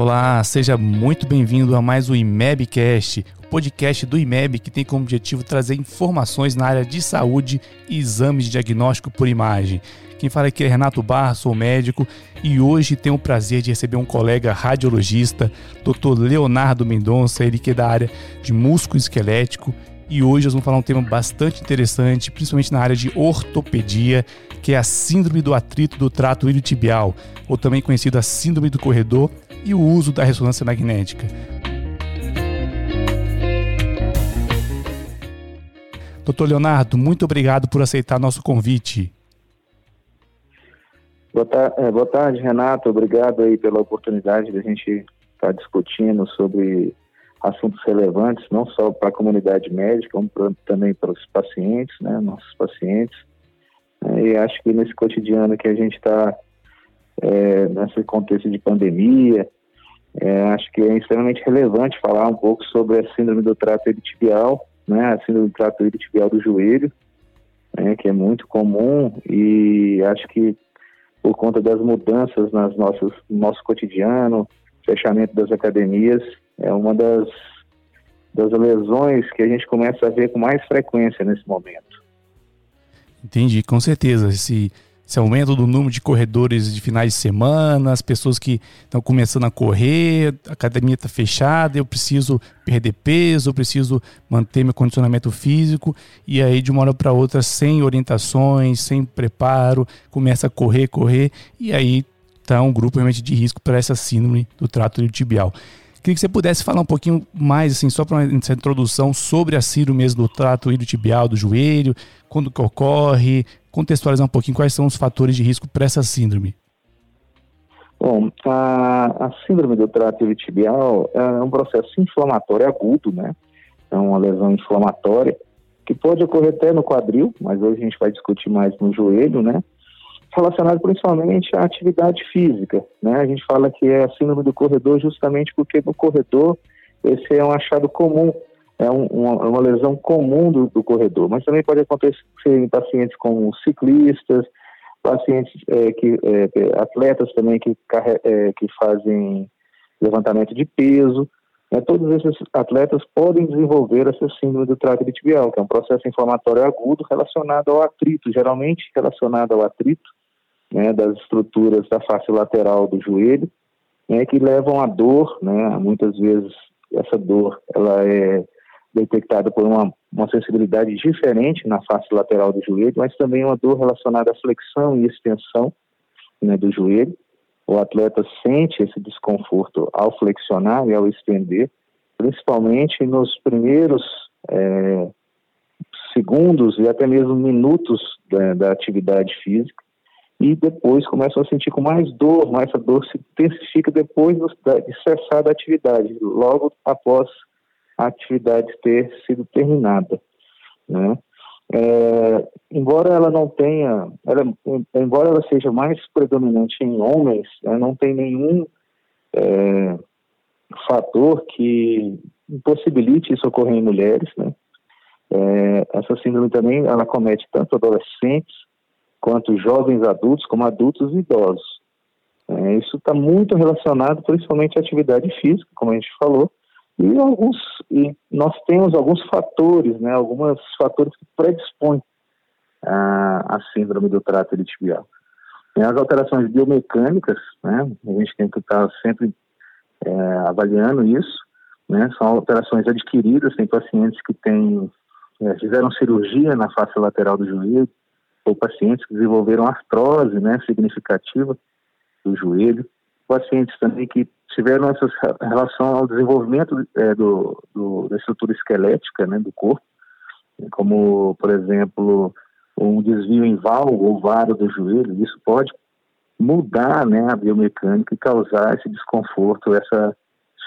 Olá, seja muito bem-vindo a mais o IMEBcast, o podcast do IMEB que tem como objetivo trazer informações na área de saúde e exames de diagnóstico por imagem. Quem fala aqui é Renato Barra, sou médico e hoje tenho o prazer de receber um colega radiologista, Dr. Leonardo Mendonça, ele que é da área de músculo esquelético e hoje nós vamos falar um tema bastante interessante, principalmente na área de ortopedia, que é a síndrome do atrito do trato iliotibial, ou também conhecida a síndrome do corredor, e o uso da ressonância magnética. Doutor Leonardo, muito obrigado por aceitar nosso convite. Boa, é, boa tarde, Renato. Obrigado aí pela oportunidade de a gente estar tá discutindo sobre assuntos relevantes, não só para a comunidade médica, como pra, também para os pacientes, né, nossos pacientes. É, e acho que nesse cotidiano que a gente está, é, nesse contexto de pandemia, é, acho que é extremamente relevante falar um pouco sobre a síndrome do trato iliotibial, né, a síndrome do trato iliotibial do joelho, né, que é muito comum e acho que por conta das mudanças nas nossas, no nosso cotidiano, fechamento das academias, é uma das, das lesões que a gente começa a ver com mais frequência nesse momento. Entendi, com certeza. Esse, esse aumento do número de corredores de finais de semana, as pessoas que estão começando a correr, a academia está fechada, eu preciso perder peso, eu preciso manter meu condicionamento físico, e aí de uma hora para outra, sem orientações, sem preparo, começa a correr, correr, e aí está um grupo realmente de risco para essa síndrome do trato tibial. Queria que você pudesse falar um pouquinho mais, assim, só para essa introdução, sobre a síndrome mesmo do trato iliotibial do joelho, quando que ocorre, contextualizar um pouquinho quais são os fatores de risco para essa síndrome. Bom, a, a síndrome do trato iliotibial é um processo inflamatório agudo, né? É uma lesão inflamatória que pode ocorrer até no quadril, mas hoje a gente vai discutir mais no joelho, né? Relacionado principalmente à atividade física. Né? A gente fala que é a síndrome do corredor justamente porque no corredor esse é um achado comum, é um, uma, é uma, lesão comum do, do, corredor, mas também pode acontecer em pacientes como ciclistas, pacientes é, que é, atletas também que, é, que fazem levantamento de peso. Né? Todos esses atletas podem desenvolver essa síndrome do trato tibial, que é um processo inflamatório agudo relacionado ao atrito, geralmente relacionado ao atrito né, das estruturas da face lateral do joelho, né, que levam à dor, né, muitas vezes essa dor ela é detectada por uma, uma sensibilidade diferente na face lateral do joelho, mas também uma dor relacionada à flexão e extensão né, do joelho. O atleta sente esse desconforto ao flexionar e ao estender, principalmente nos primeiros é, segundos e até mesmo minutos da, da atividade física e depois começam a sentir com mais dor, mas essa dor se intensifica depois de cessar da atividade, logo após a atividade ter sido terminada, né? É, embora ela não tenha, ela, embora ela seja mais predominante em homens, né, não tem nenhum é, fator que impossibilite isso ocorrer em mulheres, né? É, essa síndrome também ela comete tanto adolescentes quanto jovens adultos, como adultos e idosos. É, isso está muito relacionado principalmente à atividade física, como a gente falou, e alguns e nós temos alguns fatores, né, alguns fatores que predispõem a, a síndrome do trato iliotibial. Tem as alterações biomecânicas, né, a gente tem que estar tá sempre é, avaliando isso, né, são alterações adquiridas, tem pacientes que têm, é, fizeram cirurgia na face lateral do joelho, pacientes que desenvolveram artrose né, significativa do joelho, pacientes também que tiveram essa relação ao desenvolvimento é, do, do, da estrutura esquelética né, do corpo, como, por exemplo, um desvio em valgo ou varo do joelho, isso pode mudar né, a biomecânica e causar esse desconforto, essa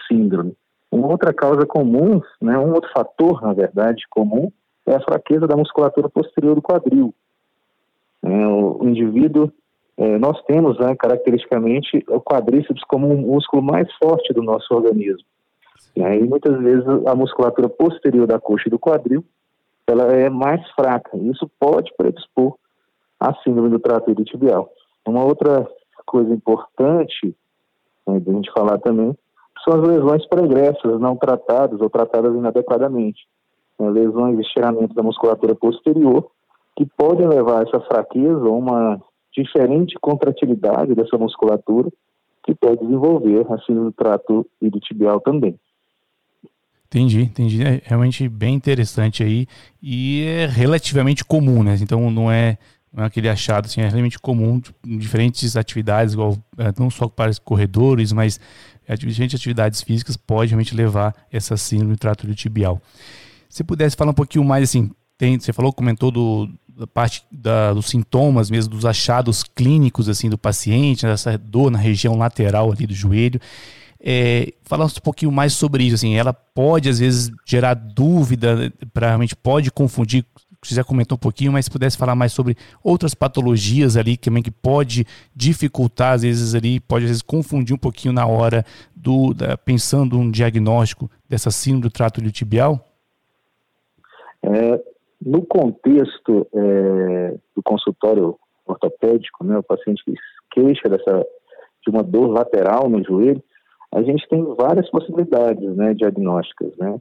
síndrome. Uma outra causa comum, né, um outro fator, na verdade, comum, é a fraqueza da musculatura posterior do quadril. É, o, indivíduo, é, nós temos né, caracteristicamente o quadríceps como um músculo mais forte do nosso organismo. Né, e muitas vezes a musculatura posterior da coxa e do quadril ela é mais fraca. Isso pode predispor à síndrome do trato tibial. Uma outra coisa importante né, de a gente falar também são as lesões pregressas, não tratadas ou tratadas inadequadamente. Né, lesões de estiramento da musculatura posterior, que podem levar a essa fraqueza uma diferente contratilidade dessa musculatura, que pode desenvolver a síndrome do trato iliotibial também. Entendi, entendi. É realmente bem interessante aí e é relativamente comum, né? Então não é, não é aquele achado, assim, é realmente comum em diferentes atividades, igual, é, não só para corredores, mas diferentes atividades físicas pode realmente levar essa síndrome do trato iliotibial. Se pudesse falar um pouquinho mais, assim, tem, você falou, comentou do, da parte da, dos sintomas mesmo, dos achados clínicos, assim, do paciente, dessa dor na região lateral ali do joelho. É, falar um pouquinho mais sobre isso, assim, ela pode às vezes gerar dúvida, para realmente pode confundir, você já comentou um pouquinho, mas se pudesse falar mais sobre outras patologias ali também que pode dificultar, às vezes ali, pode às vezes confundir um pouquinho na hora do, da, pensando um diagnóstico dessa síndrome do trato iliotibial? É, no contexto é, do consultório ortopédico, né, o paciente que queixa dessa, de uma dor lateral no joelho, a gente tem várias possibilidades né, diagnósticas, né?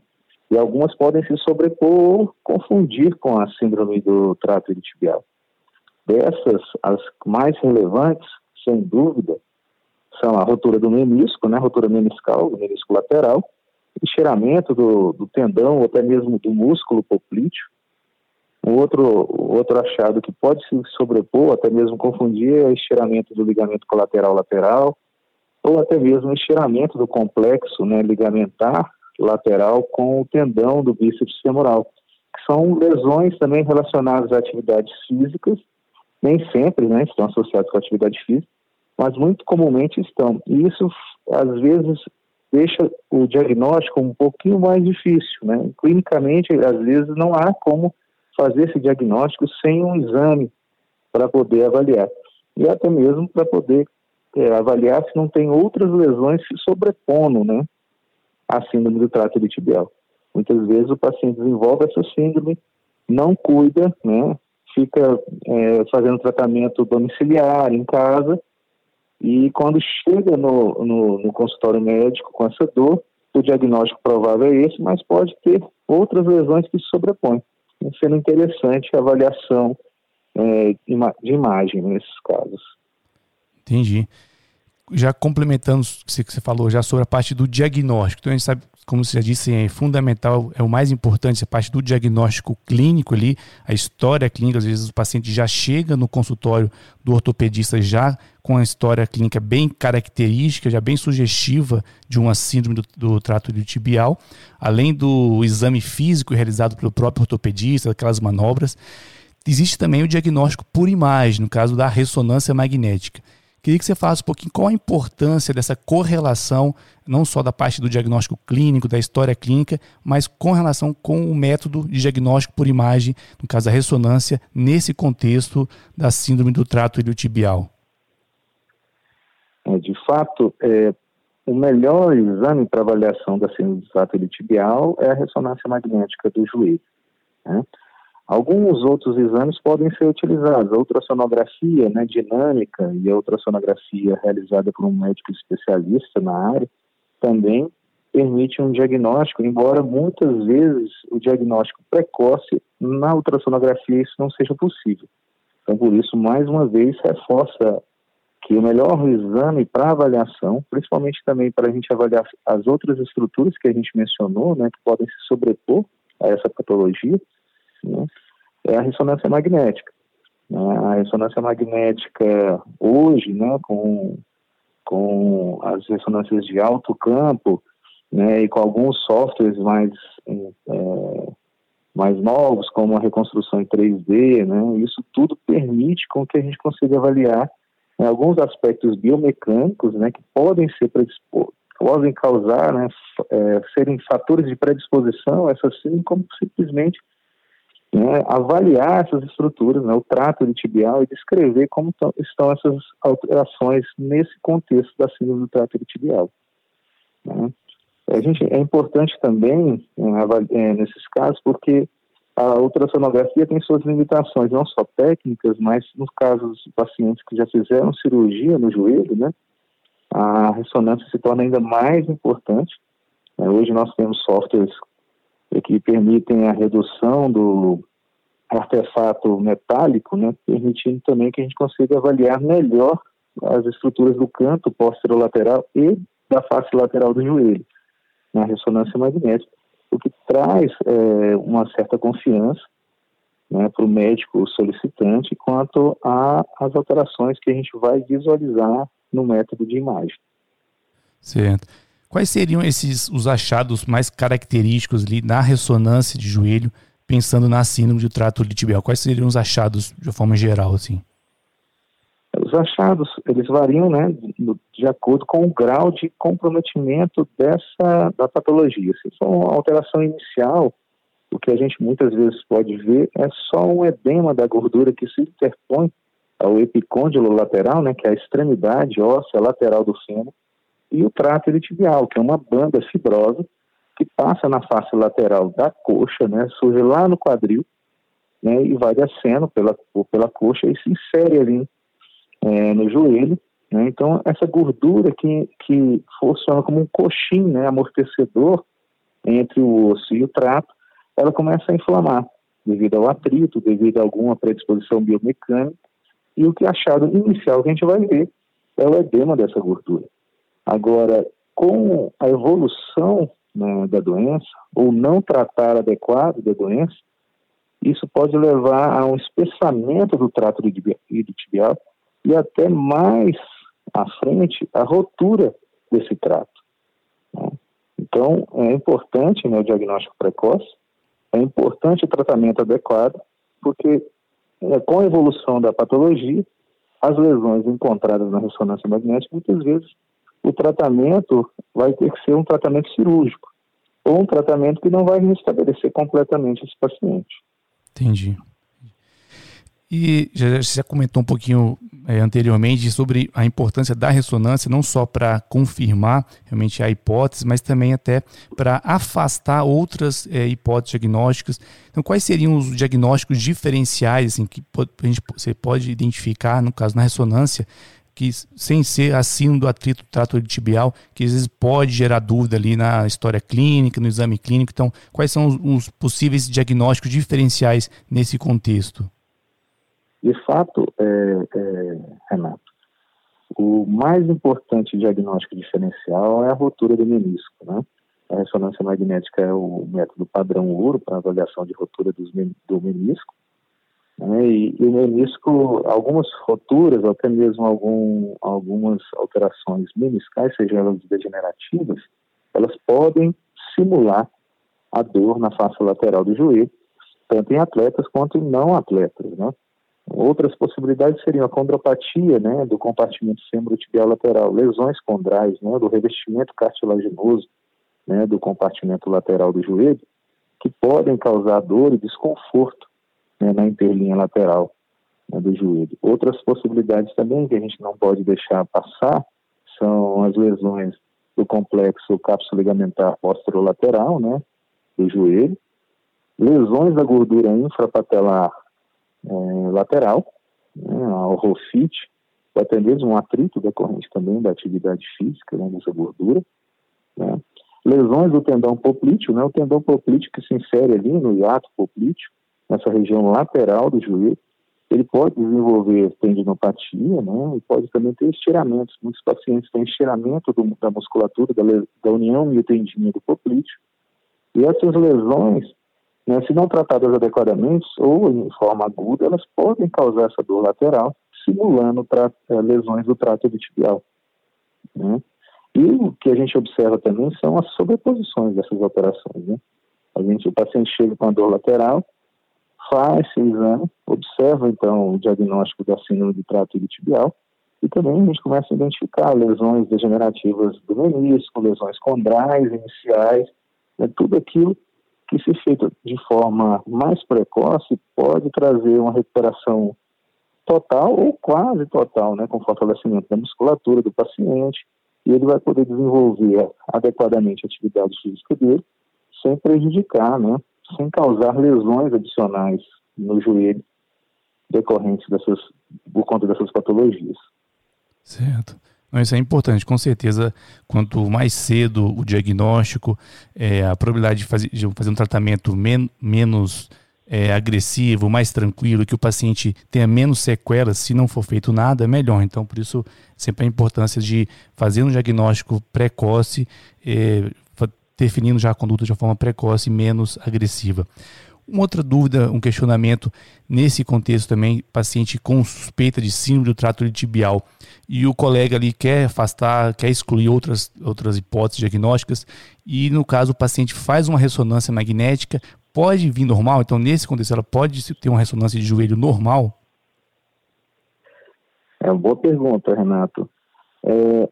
E algumas podem se sobrepor ou confundir com a síndrome do trato iliotibial. Dessas, as mais relevantes, sem dúvida, são a rotura do menisco, né, rotura meniscal, do menisco lateral, encheiramento do, do tendão ou até mesmo do músculo poplíteo. Um outro, outro achado que pode se sobrepor, até mesmo confundir, é o encheiramento do ligamento colateral lateral, ou até mesmo o estiramento do complexo né, ligamentar lateral com o tendão do bíceps femoral, que são lesões também relacionadas a atividades físicas, nem sempre né, estão associadas com atividade física, mas muito comumente estão. E isso, às vezes, deixa o diagnóstico um pouquinho mais difícil. Né? Clinicamente, às vezes, não há como fazer esse diagnóstico sem um exame para poder avaliar. E até mesmo para poder é, avaliar se não tem outras lesões se sobrepondo, né, à síndrome do trato iliotibial. Muitas vezes o paciente desenvolve essa síndrome, não cuida, né, fica é, fazendo tratamento domiciliar em casa e quando chega no, no, no, consultório médico com essa dor, o diagnóstico provável é esse, mas pode ter outras lesões que se sobrepõem, sendo interessante a avaliação é, de imagem nesses casos. Entendi. Já complementando o que você falou já sobre a parte do diagnóstico. Então a gente sabe, como você já disse, é fundamental, é o mais importante, a parte do diagnóstico clínico ali, a história clínica. Às vezes o paciente já chega no consultório do ortopedista já com a história clínica bem característica, já bem sugestiva de uma síndrome do, do trato iliotibial, além do exame físico realizado pelo próprio ortopedista, aquelas manobras. Existe também o diagnóstico por imagem, no caso da ressonância magnética. Queria que você falasse um pouquinho qual a importância dessa correlação, não só da parte do diagnóstico clínico, da história clínica, mas com relação com o método de diagnóstico por imagem, no caso da ressonância, nesse contexto da síndrome do trato iliotibial. É, de fato, é, o melhor exame para avaliação da síndrome do trato iliotibial é a ressonância magnética do joelho. Né? Alguns outros exames podem ser utilizados. A ultrassonografia né, dinâmica e a ultrassonografia realizada por um médico especialista na área também permite um diagnóstico, embora muitas vezes o diagnóstico precoce na ultrassonografia isso não seja possível. Então, por isso, mais uma vez, reforça que o melhor exame para avaliação, principalmente também para a gente avaliar as outras estruturas que a gente mencionou, né, que podem se sobrepor a essa patologia, né, é a ressonância magnética. Né? A ressonância magnética hoje, né, com, com as ressonâncias de alto campo, né, e com alguns softwares mais, é, mais novos, como a reconstrução em 3D, né, isso tudo permite com que a gente consiga avaliar né, alguns aspectos biomecânicos né, que podem ser podem causar, né, é, serem fatores de predisposição, essa sim, como simplesmente né, avaliar essas estruturas, né, o trato tibial e descrever como estão essas alterações nesse contexto da síndrome do trato tibial. Né. A gente, é importante também é, nesses casos porque a ultrassonografia tem suas limitações, não só técnicas, mas nos casos de pacientes que já fizeram cirurgia no joelho, né, a ressonância se torna ainda mais importante. É, hoje nós temos softwares que permitem a redução do artefato metálico, né, permitindo também que a gente consiga avaliar melhor as estruturas do canto posterolateral e da face lateral do joelho na ressonância magnética, o que traz é, uma certa confiança né, para o médico solicitante quanto às alterações que a gente vai visualizar no método de imagem. Certo. Quais seriam esses os achados mais característicos ali na ressonância de joelho, pensando na síndrome de trato litibial? Quais seriam os achados de forma geral, assim? Os achados, eles variam, né, de acordo com o grau de comprometimento dessa, da patologia. Se for uma alteração inicial, o que a gente muitas vezes pode ver é só um edema da gordura que se interpõe ao epicôndilo lateral, né, que é a extremidade óssea lateral do fêmur, e o trato iliotibial, que é uma banda fibrosa que passa na face lateral da coxa, né, surge lá no quadril, né, e vai descendo pela, pela coxa e se insere ali é, no joelho. Né, então, essa gordura que, que funciona como um coxim, né, amortecedor entre o osso e o trato, ela começa a inflamar devido ao atrito, devido a alguma predisposição biomecânica, e o que é achado inicial que a gente vai ver é o edema dessa gordura. Agora, com a evolução né, da doença, ou não tratar adequado da doença, isso pode levar a um espessamento do trato iliotibial e até mais à frente a rotura desse trato. Né? Então, é importante né, o diagnóstico precoce, é importante o tratamento adequado, porque é, com a evolução da patologia, as lesões encontradas na ressonância magnética, muitas vezes o tratamento vai ter que ser um tratamento cirúrgico, ou um tratamento que não vai restabelecer completamente esse paciente. Entendi. E já, já comentou um pouquinho é, anteriormente sobre a importância da ressonância, não só para confirmar realmente a hipótese, mas também até para afastar outras é, hipóteses diagnósticas. Então, quais seriam os diagnósticos diferenciais assim, que a gente, você pode identificar, no caso, na ressonância, que sem ser acima do atrito trato tibial, que às vezes pode gerar dúvida ali na história clínica, no exame clínico. Então, quais são os, os possíveis diagnósticos diferenciais nesse contexto? De fato, é, é, Renato, o mais importante diagnóstico diferencial é a rotura do menisco, né? A ressonância magnética é o método padrão ouro para avaliação de rotura dos, do menisco. Né? E, e, o menisco, algumas roturas, até mesmo algum, algumas alterações meniscais, sejam elas degenerativas, elas podem simular a dor na face lateral do joelho, tanto em atletas quanto em não atletas, né? Outras possibilidades seriam a condropatia né, do compartimento tibial lateral, lesões condrais, né, do revestimento cartilaginoso né, do compartimento lateral do joelho, que podem causar dor e desconforto né, na interlinha lateral né, do joelho. Outras possibilidades também que a gente não pode deixar passar são as lesões do complexo cápsula ligamentar posterolateral, né, do joelho, lesões da gordura infrapatelar é, lateral, né, a orofite, ou até mesmo um atrito decorrente também da atividade física, né, dessa gordura. Né. Lesões do tendão poplíteo, né, o tendão poplíteo que se insere ali no hiato poplíteo, nessa região lateral do joelho, ele pode desenvolver tendinopatia, né, e pode também ter estiramentos. Muitos pacientes têm estiramento do, da musculatura, da, da união miotendinha do poplíteo, e essas lesões né, se não tratadas adequadamente ou em forma aguda, elas podem causar essa dor lateral, simulando eh, lesões do trato tibial. Né? E o que a gente observa também são as sobreposições dessas operações. Né? A gente, o paciente chega com a dor lateral, faz esse exame, observa então o diagnóstico da síndrome do trato tibial e também a gente começa a identificar lesões degenerativas do menisco, lesões condrais iniciais, né? tudo aquilo que, se feito de forma mais precoce, pode trazer uma recuperação total ou quase total, né, com fortalecimento da musculatura do paciente, e ele vai poder desenvolver adequadamente a atividade física dele, sem prejudicar, né, sem causar lesões adicionais no joelho decorrentes dessas, por conta dessas patologias. Certo. Isso é importante, com certeza. Quanto mais cedo o diagnóstico, é, a probabilidade de fazer, de fazer um tratamento men menos é, agressivo, mais tranquilo, que o paciente tenha menos sequelas, se não for feito nada, é melhor. Então, por isso, sempre a importância de fazer um diagnóstico precoce, é, definindo já a conduta de uma forma precoce e menos agressiva. Uma outra dúvida, um questionamento nesse contexto também, paciente com suspeita de síndrome do trato tibial e o colega ali quer afastar, quer excluir outras, outras hipóteses diagnósticas e no caso o paciente faz uma ressonância magnética, pode vir normal? Então nesse contexto ela pode ter uma ressonância de joelho normal? É uma boa pergunta, Renato. É,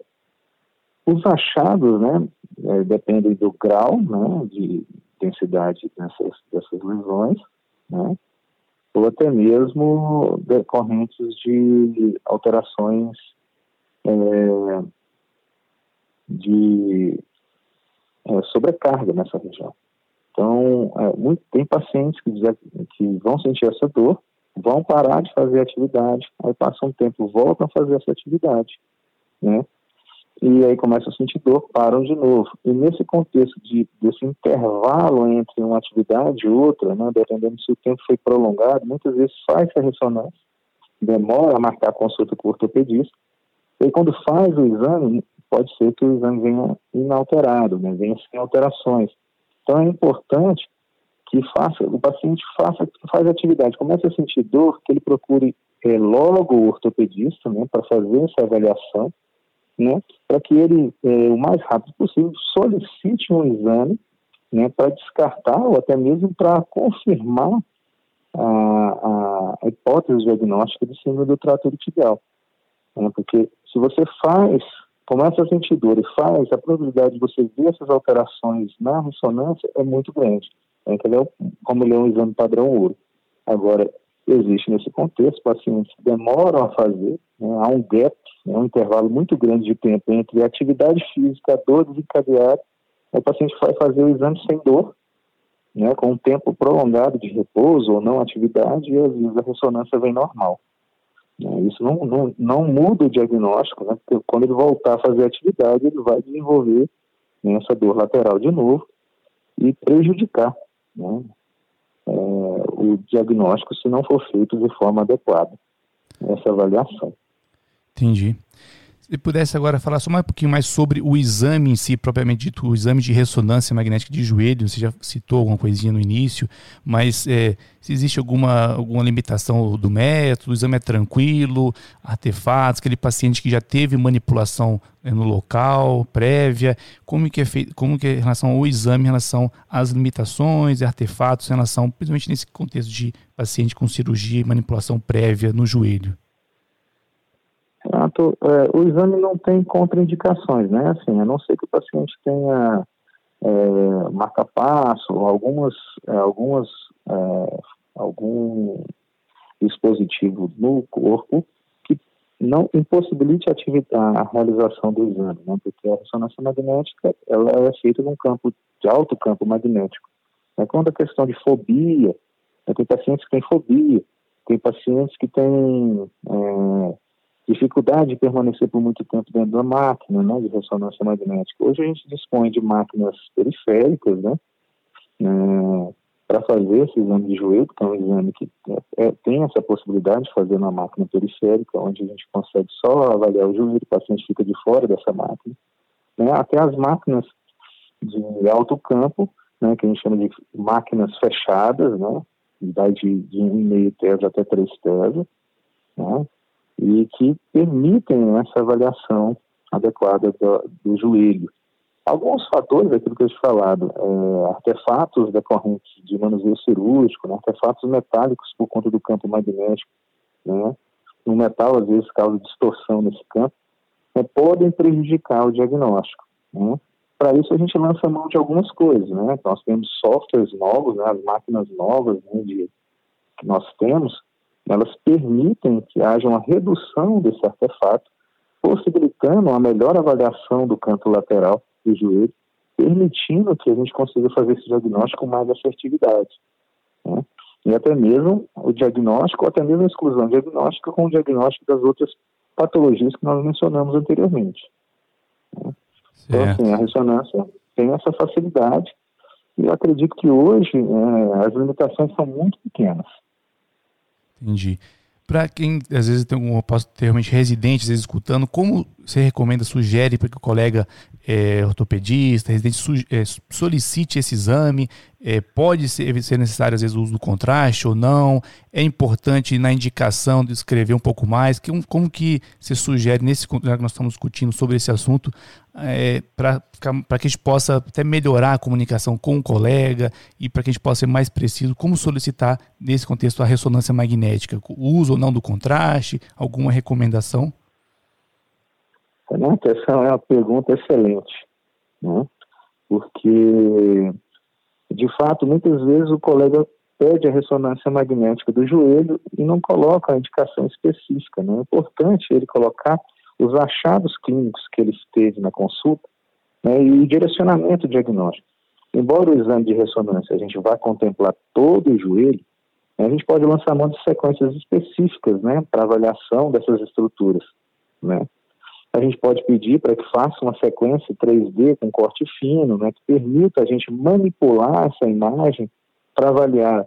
os achados, né, é, dependem do grau, né, de intensidade dessas, dessas lesões, né, ou até mesmo decorrentes de alterações é, de é, sobrecarga nessa região. Então, é, muito, tem pacientes que, que vão sentir essa dor, vão parar de fazer atividade, aí passa um tempo, voltam a fazer essa atividade, né? E aí começam a sentir dor, param de novo. E nesse contexto de, desse intervalo entre uma atividade e outra, né, dependendo se o tempo foi prolongado, muitas vezes faz a ressonância, demora a marcar a consulta com o ortopedista, e quando faz o exame, pode ser que o exame venha inalterado, né, venha sem alterações. Então é importante que faça, o paciente faça, faz atividade, comece a sentir dor, que ele procure é, logo o ortopedista, né, para fazer essa avaliação, né, para que ele, é, o mais rápido possível, solicite um exame, né, para descartar ou até mesmo para confirmar a, a, hipótese diagnóstica de síndrome do trato tibial. Né, porque se você faz, começa a sentir dor e faz, a probabilidade de você ver essas alterações na ressonância é muito grande. Né, é, como ele é um exame padrão ouro. Agora, existe nesse contexto pacientes demoram a fazer, né, há um gap, né, um intervalo muito grande de tempo entre atividade física, dor desencadeada, o paciente vai fazer o exame sem dor, né, com um tempo prolongado de repouso ou não atividade, e às vezes a ressonância vem normal. Né, isso não, não, não muda o diagnóstico, né, porque quando ele voltar a fazer atividade, ele vai desenvolver né, essa dor lateral de novo e prejudicar né, é, o diagnóstico se não for feito de forma adequada, essa avaliação. Entendi. Se pudesse agora falar só um pouquinho mais sobre o exame em si, propriamente dito, o exame de ressonância magnética de joelho, você já citou alguma coisinha no início, mas é, se existe alguma, alguma limitação do método, o exame é tranquilo, artefatos, aquele paciente que já teve manipulação né, no local, prévia, como que é feito, como que é em relação ao exame, em relação às limitações, artefatos, em relação, principalmente nesse contexto de paciente com cirurgia e manipulação prévia no joelho? Renato, é, o exame não tem contraindicações, né? Assim, a não ser que o paciente tenha é, marca-passo, algumas, é, algumas, é, algum dispositivo no corpo que não impossibilite a, a realização do exame, né? Porque a ressonância magnética, ela é feita num campo de alto campo magnético. É quando a questão de fobia, né? tem pacientes que têm fobia, tem pacientes que têm é, dificuldade de permanecer por muito tempo dentro da máquina né, de ressonância magnética. Hoje a gente dispõe de máquinas periféricas, né, é, para fazer esse exame de joelho, que é um exame que é, é, tem essa possibilidade de fazer na máquina periférica, onde a gente consegue só avaliar o joelho, o paciente fica de fora dessa máquina. Né, até as máquinas de alto campo, né, que a gente chama de máquinas fechadas, né, de, de 1,5 TES até 3 TES, né, que permitem essa avaliação adequada do, do joelho. Alguns fatores, aquilo que eu tinha falado, é, artefatos decorrentes de manuseio cirúrgico, né, artefatos metálicos por conta do campo magnético, né, o metal às vezes causa distorção nesse campo, né, podem prejudicar o diagnóstico. Né. Para isso a gente lança mão de algumas coisas, né, nós temos softwares novos, né, as máquinas novas né, de, que nós temos, elas permitem que haja uma redução desse artefato, possibilitando uma melhor avaliação do canto lateral do joelho, permitindo que a gente consiga fazer esse diagnóstico com mais assertividade. Né? E até mesmo o diagnóstico, ou até mesmo a exclusão diagnóstica com o diagnóstico das outras patologias que nós mencionamos anteriormente. Né? Então, assim, a ressonância tem essa facilidade e eu acredito que hoje é, as limitações são muito pequenas. Entendi. Para quem às vezes tem um ter realmente residente, às vezes escutando, como você recomenda, sugere para que o colega é, ortopedista, residente, é, solicite esse exame? É, pode ser, ser, necessário, às vezes, o uso do contraste ou não? É importante, na indicação, de escrever um pouco mais? Que, como que você sugere, nesse que nós estamos discutindo sobre esse assunto, é, para que a gente possa até melhorar a comunicação com o colega e para que a gente possa ser mais preciso, como solicitar, nesse contexto, a ressonância magnética? O uso ou não do contraste? Alguma recomendação? Essa é uma pergunta excelente, né? porque, de fato, muitas vezes o colega pede a ressonância magnética do joelho e não coloca a indicação específica. Né? É importante ele colocar os achados clínicos que ele teve na consulta né, e o direcionamento diagnóstico. Embora o exame de ressonância a gente vá contemplar todo o joelho, a gente pode lançar mão de sequências específicas né, para avaliação dessas estruturas. Né? A gente pode pedir para que faça uma sequência 3D com corte fino, né, que permita a gente manipular essa imagem para avaliar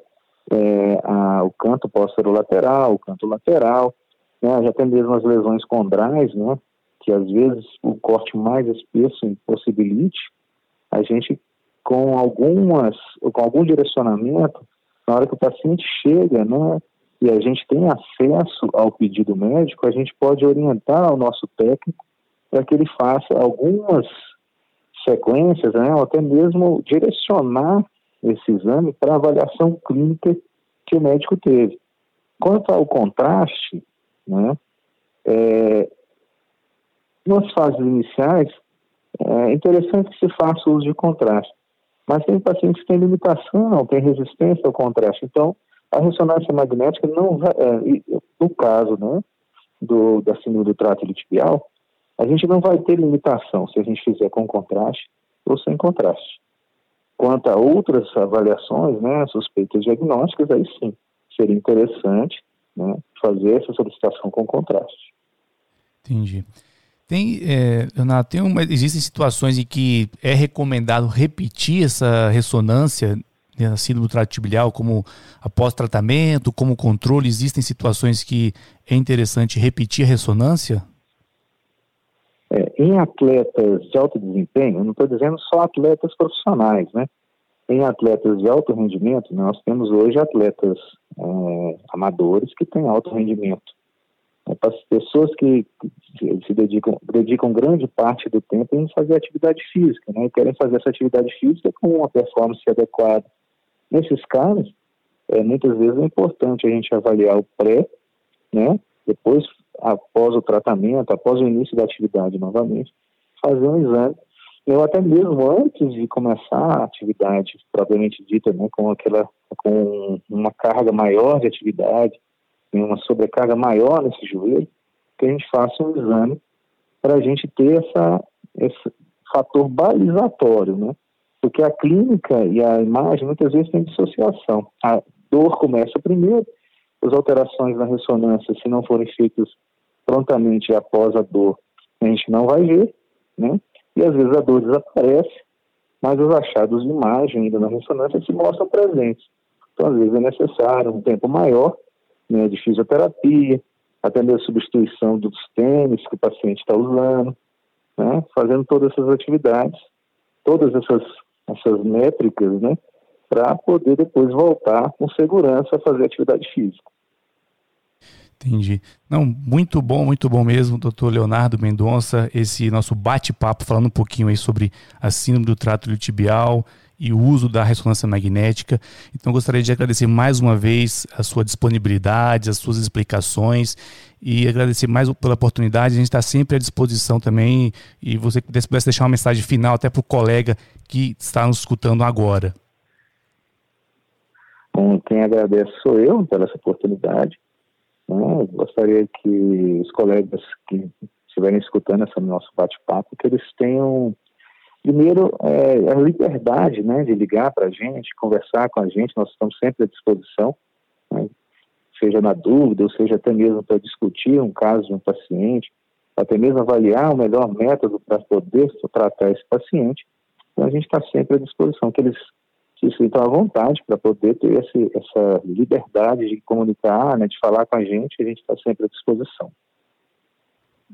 é, a, o canto lateral, o canto lateral, né, já tem mesmo as lesões condrais, né, que às vezes o corte mais espesso impossibilite, a gente com algumas, com algum direcionamento, na hora que o paciente chega, né, e a gente tem acesso ao pedido médico, a gente pode orientar o nosso técnico para que ele faça algumas sequências, né, ou até mesmo direcionar esse exame para avaliação clínica que o médico teve. Quanto ao contraste, né, é, nas fases iniciais, é interessante que se faça uso de contraste, mas tem pacientes que têm limitação, têm resistência ao contraste. Então, a ressonância magnética não vai, é, no caso né, do, da síndrome do trato iliotibial, a gente não vai ter limitação se a gente fizer com contraste ou sem contraste. Quanto a outras avaliações, né, suspeitas diagnósticas, aí sim, seria interessante né, fazer essa solicitação com contraste. Entendi. Tem, é, Leonardo, tem uma, existem situações em que é recomendado repetir essa ressonância né, síndrome tratibilial como após tratamento, como controle? Existem situações que é interessante repetir a ressonância? É, em atletas de alto desempenho, não estou dizendo só atletas profissionais, né? Em atletas de alto rendimento, nós temos hoje atletas é, amadores que têm alto rendimento. É, para as pessoas que se dedicam, dedicam grande parte do tempo em fazer atividade física, né? E querem fazer essa atividade física com uma performance adequada, Nesses casos, é, muitas vezes é importante a gente avaliar o pré, né? Depois, após o tratamento, após o início da atividade novamente, fazer um exame. Eu até mesmo antes de começar a atividade propriamente dita, né, com aquela, com uma carga maior de atividade, uma sobrecarga maior nesse joelho, que a gente faça um exame para a gente ter essa, esse fator balizatório, né? Porque a clínica e a imagem muitas vezes têm dissociação. A dor começa primeiro, as alterações na ressonância, se não forem feitas prontamente após a dor, a gente não vai ver, né? E às vezes a dor desaparece, mas os achados de imagem ainda na ressonância se mostram presentes. Então, às vezes é necessário um tempo maior né, de fisioterapia, até mesmo substituição dos tênis que o paciente está usando, né, fazendo todas essas atividades, todas essas essas métricas, né, para poder depois voltar com segurança a fazer atividade física. Entendi. Não, muito bom, muito bom mesmo, doutor Leonardo Mendonça, esse nosso bate-papo falando um pouquinho aí sobre a síndrome do trato tibial e o uso da ressonância magnética. Então gostaria de agradecer mais uma vez a sua disponibilidade, as suas explicações e agradecer mais pela oportunidade. A gente está sempre à disposição também e você pudesse deixar uma mensagem final até para o colega que está nos escutando agora. Bom, quem agradece sou eu pela essa oportunidade. Né? Gostaria que os colegas que estiverem escutando esse nosso bate-papo, que eles tenham, primeiro, é, a liberdade né, de ligar para a gente, conversar com a gente, nós estamos sempre à disposição. Né? seja na dúvida, ou seja até mesmo para discutir um caso de um paciente, até mesmo avaliar o melhor método para poder tratar esse paciente, então a gente está sempre à disposição, que eles se sintam à vontade para poder ter esse, essa liberdade de comunicar, né, de falar com a gente, a gente está sempre à disposição.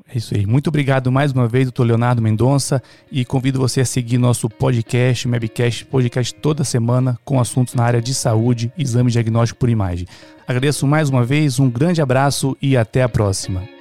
É isso aí. Muito obrigado mais uma vez, doutor Leonardo Mendonça, e convido você a seguir nosso podcast, Mabcast, podcast toda semana com assuntos na área de saúde, exame diagnóstico por imagem. Agradeço mais uma vez, um grande abraço e até a próxima.